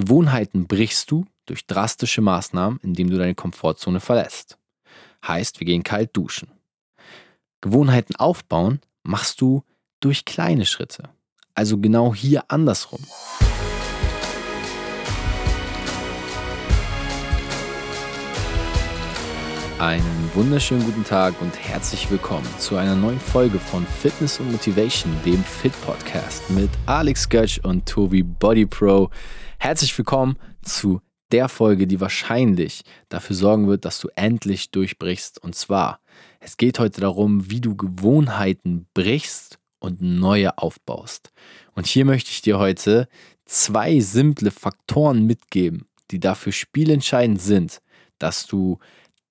Gewohnheiten brichst du durch drastische Maßnahmen, indem du deine Komfortzone verlässt. Heißt, wir gehen kalt duschen. Gewohnheiten aufbauen machst du durch kleine Schritte. Also genau hier andersrum. Einen wunderschönen guten Tag und herzlich willkommen zu einer neuen Folge von Fitness und Motivation, dem Fit Podcast mit Alex Götsch und Tobi Body Pro. Herzlich willkommen zu der Folge, die wahrscheinlich dafür sorgen wird, dass du endlich durchbrichst. Und zwar, es geht heute darum, wie du Gewohnheiten brichst und neue aufbaust. Und hier möchte ich dir heute zwei simple Faktoren mitgeben, die dafür spielentscheidend sind, dass du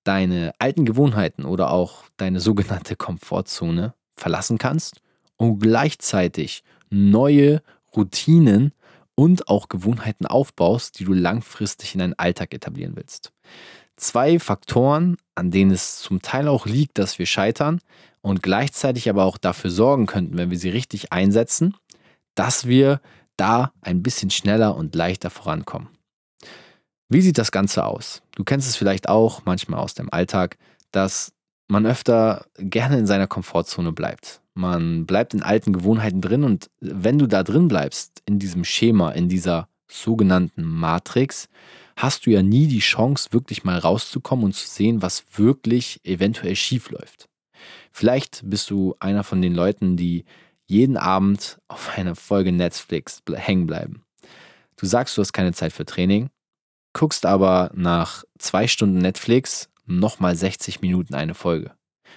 deine alten Gewohnheiten oder auch deine sogenannte Komfortzone verlassen kannst und gleichzeitig neue Routinen und auch Gewohnheiten aufbaust, die du langfristig in deinen Alltag etablieren willst. Zwei Faktoren, an denen es zum Teil auch liegt, dass wir scheitern und gleichzeitig aber auch dafür sorgen könnten, wenn wir sie richtig einsetzen, dass wir da ein bisschen schneller und leichter vorankommen. Wie sieht das Ganze aus? Du kennst es vielleicht auch manchmal aus dem Alltag, dass man öfter gerne in seiner Komfortzone bleibt. Man bleibt in alten Gewohnheiten drin und wenn du da drin bleibst, in diesem Schema, in dieser sogenannten Matrix, hast du ja nie die Chance, wirklich mal rauszukommen und zu sehen, was wirklich eventuell schief läuft. Vielleicht bist du einer von den Leuten, die jeden Abend auf einer Folge Netflix hängen bleiben. Du sagst, du hast keine Zeit für Training, guckst aber nach zwei Stunden Netflix nochmal 60 Minuten eine Folge.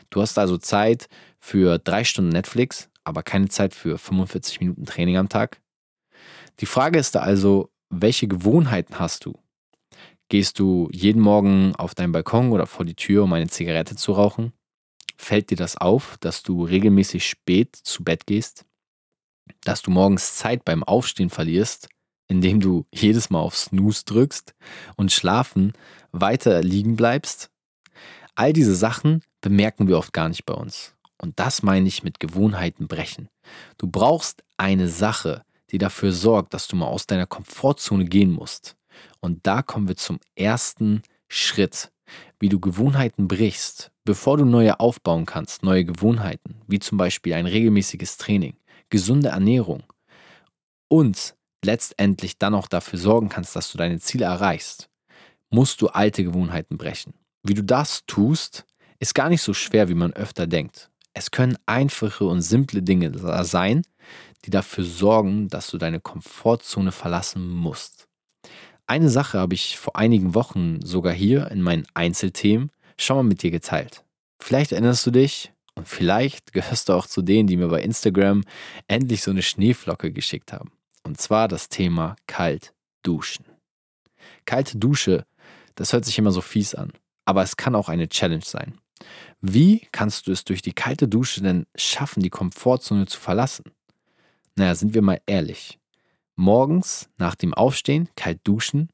Du hast also Zeit für drei Stunden Netflix, aber keine Zeit für 45 Minuten Training am Tag. Die Frage ist da also, welche Gewohnheiten hast du? Gehst du jeden Morgen auf deinen Balkon oder vor die Tür, um eine Zigarette zu rauchen? Fällt dir das auf, dass du regelmäßig spät zu Bett gehst? Dass du morgens Zeit beim Aufstehen verlierst, indem du jedes Mal auf Snooze drückst und schlafen weiter liegen bleibst? All diese Sachen bemerken wir oft gar nicht bei uns. Und das meine ich mit Gewohnheiten brechen. Du brauchst eine Sache, die dafür sorgt, dass du mal aus deiner Komfortzone gehen musst. Und da kommen wir zum ersten Schritt, wie du Gewohnheiten brichst, bevor du neue aufbauen kannst, neue Gewohnheiten, wie zum Beispiel ein regelmäßiges Training, gesunde Ernährung und letztendlich dann auch dafür sorgen kannst, dass du deine Ziele erreichst, musst du alte Gewohnheiten brechen. Wie du das tust, ist gar nicht so schwer, wie man öfter denkt. Es können einfache und simple Dinge sein, die dafür sorgen, dass du deine Komfortzone verlassen musst. Eine Sache habe ich vor einigen Wochen sogar hier in meinen Einzelthemen schon mal mit dir geteilt. Vielleicht erinnerst du dich und vielleicht gehörst du auch zu denen, die mir bei Instagram endlich so eine Schneeflocke geschickt haben. Und zwar das Thema kalt duschen. Kalte Dusche, das hört sich immer so fies an, aber es kann auch eine Challenge sein. Wie kannst du es durch die kalte Dusche denn schaffen, die Komfortzone zu verlassen? Naja, sind wir mal ehrlich. Morgens nach dem Aufstehen kalt duschen,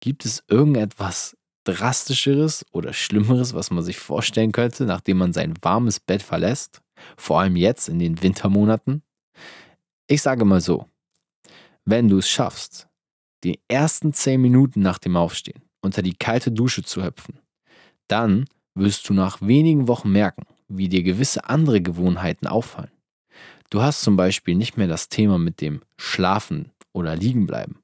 gibt es irgendetwas drastischeres oder schlimmeres, was man sich vorstellen könnte, nachdem man sein warmes Bett verlässt? Vor allem jetzt in den Wintermonaten? Ich sage mal so, wenn du es schaffst, die ersten 10 Minuten nach dem Aufstehen unter die kalte Dusche zu hüpfen, dann wirst du nach wenigen Wochen merken, wie dir gewisse andere Gewohnheiten auffallen. Du hast zum Beispiel nicht mehr das Thema mit dem Schlafen oder Liegenbleiben.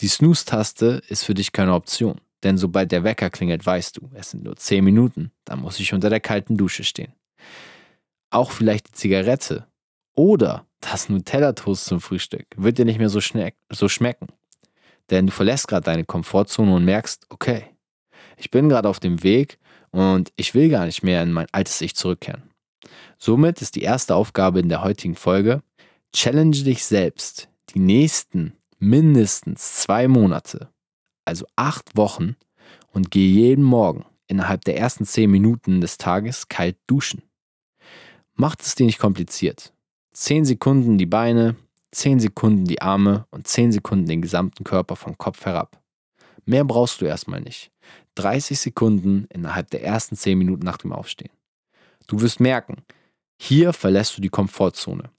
Die Snooze-Taste ist für dich keine Option, denn sobald der Wecker klingelt, weißt du, es sind nur 10 Minuten, dann muss ich unter der kalten Dusche stehen. Auch vielleicht die Zigarette oder das Nutella-Toast zum Frühstück wird dir nicht mehr so, so schmecken. Denn du verlässt gerade deine Komfortzone und merkst, okay, ich bin gerade auf dem Weg und ich will gar nicht mehr in mein altes Ich zurückkehren. Somit ist die erste Aufgabe in der heutigen Folge, challenge dich selbst die nächsten mindestens zwei Monate, also acht Wochen, und geh jeden Morgen innerhalb der ersten zehn Minuten des Tages kalt duschen. Macht es dir nicht kompliziert. Zehn Sekunden die Beine, zehn Sekunden die Arme und zehn Sekunden den gesamten Körper vom Kopf herab. Mehr brauchst du erstmal nicht. 30 Sekunden innerhalb der ersten 10 Minuten nach dem Aufstehen. Du wirst merken, hier verlässt du die Komfortzone.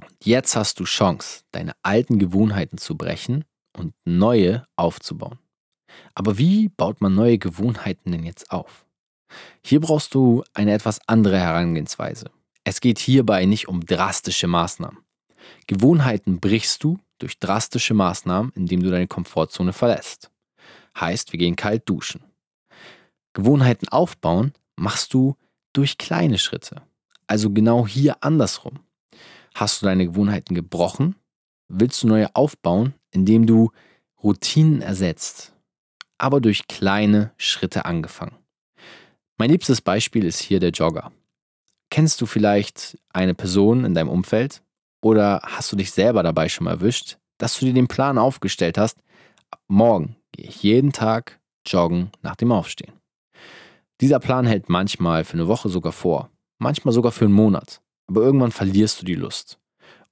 Und jetzt hast du Chance, deine alten Gewohnheiten zu brechen und neue aufzubauen. Aber wie baut man neue Gewohnheiten denn jetzt auf? Hier brauchst du eine etwas andere Herangehensweise. Es geht hierbei nicht um drastische Maßnahmen. Gewohnheiten brichst du durch drastische Maßnahmen, indem du deine Komfortzone verlässt. Heißt, wir gehen kalt duschen. Gewohnheiten aufbauen machst du durch kleine Schritte. Also genau hier andersrum. Hast du deine Gewohnheiten gebrochen? Willst du neue aufbauen, indem du Routinen ersetzt, aber durch kleine Schritte angefangen? Mein liebstes Beispiel ist hier der Jogger. Kennst du vielleicht eine Person in deinem Umfeld? Oder hast du dich selber dabei schon erwischt, dass du dir den Plan aufgestellt hast, morgen gehe ich jeden Tag joggen nach dem Aufstehen. Dieser Plan hält manchmal für eine Woche sogar vor, manchmal sogar für einen Monat, aber irgendwann verlierst du die Lust.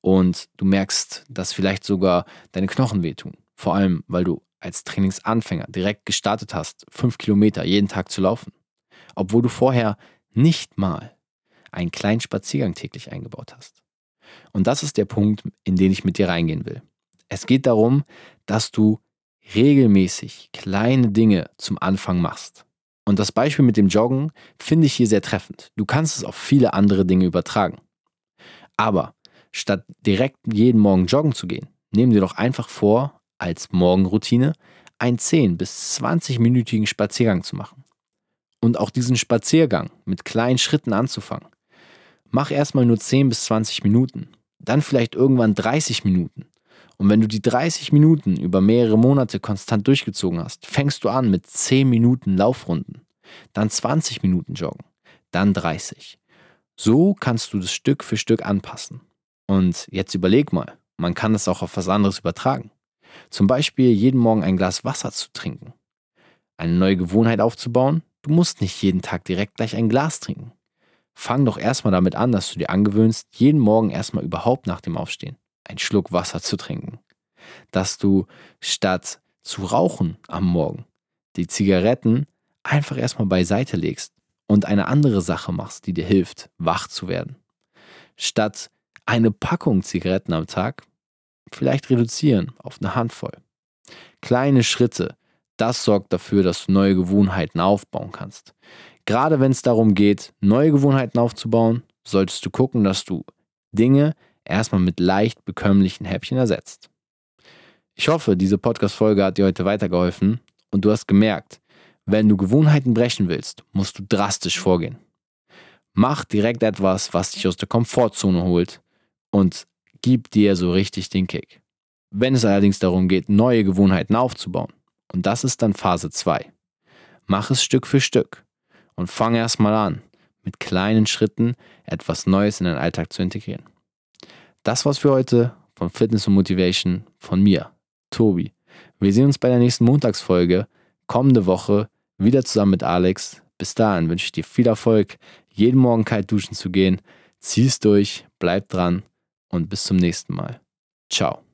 Und du merkst, dass vielleicht sogar deine Knochen wehtun, vor allem weil du als Trainingsanfänger direkt gestartet hast, fünf Kilometer jeden Tag zu laufen. Obwohl du vorher nicht mal einen kleinen Spaziergang täglich eingebaut hast. Und das ist der Punkt, in den ich mit dir reingehen will. Es geht darum, dass du regelmäßig kleine Dinge zum Anfang machst. Und das Beispiel mit dem Joggen finde ich hier sehr treffend. Du kannst es auf viele andere Dinge übertragen. Aber statt direkt jeden Morgen joggen zu gehen, nehmen dir doch einfach vor, als Morgenroutine einen 10 bis 20-minütigen Spaziergang zu machen und auch diesen Spaziergang mit kleinen Schritten anzufangen. Mach erstmal nur 10 bis 20 Minuten, dann vielleicht irgendwann 30 Minuten. Und wenn du die 30 Minuten über mehrere Monate konstant durchgezogen hast, fängst du an mit 10 Minuten Laufrunden, dann 20 Minuten Joggen, dann 30. So kannst du das Stück für Stück anpassen. Und jetzt überleg mal, man kann das auch auf was anderes übertragen. Zum Beispiel jeden Morgen ein Glas Wasser zu trinken. Eine neue Gewohnheit aufzubauen, Du musst nicht jeden Tag direkt gleich ein Glas trinken. Fang doch erstmal damit an, dass du dir angewöhnst, jeden Morgen erstmal überhaupt nach dem Aufstehen einen Schluck Wasser zu trinken. Dass du statt zu rauchen am Morgen die Zigaretten einfach erstmal beiseite legst und eine andere Sache machst, die dir hilft, wach zu werden. Statt eine Packung Zigaretten am Tag vielleicht reduzieren auf eine Handvoll. Kleine Schritte, das sorgt dafür, dass du neue Gewohnheiten aufbauen kannst. Gerade wenn es darum geht, neue Gewohnheiten aufzubauen, solltest du gucken, dass du Dinge erstmal mit leicht bekömmlichen Häppchen ersetzt. Ich hoffe, diese Podcast-Folge hat dir heute weitergeholfen und du hast gemerkt, wenn du Gewohnheiten brechen willst, musst du drastisch vorgehen. Mach direkt etwas, was dich aus der Komfortzone holt und gib dir so richtig den Kick. Wenn es allerdings darum geht, neue Gewohnheiten aufzubauen, und das ist dann Phase 2. Mach es Stück für Stück und fang erstmal an, mit kleinen Schritten etwas Neues in deinen Alltag zu integrieren. Das war's für heute von Fitness und Motivation von mir, Tobi. Wir sehen uns bei der nächsten Montagsfolge kommende Woche wieder zusammen mit Alex. Bis dahin wünsche ich dir viel Erfolg, jeden Morgen kalt duschen zu gehen. Zieh's durch, bleib dran und bis zum nächsten Mal. Ciao.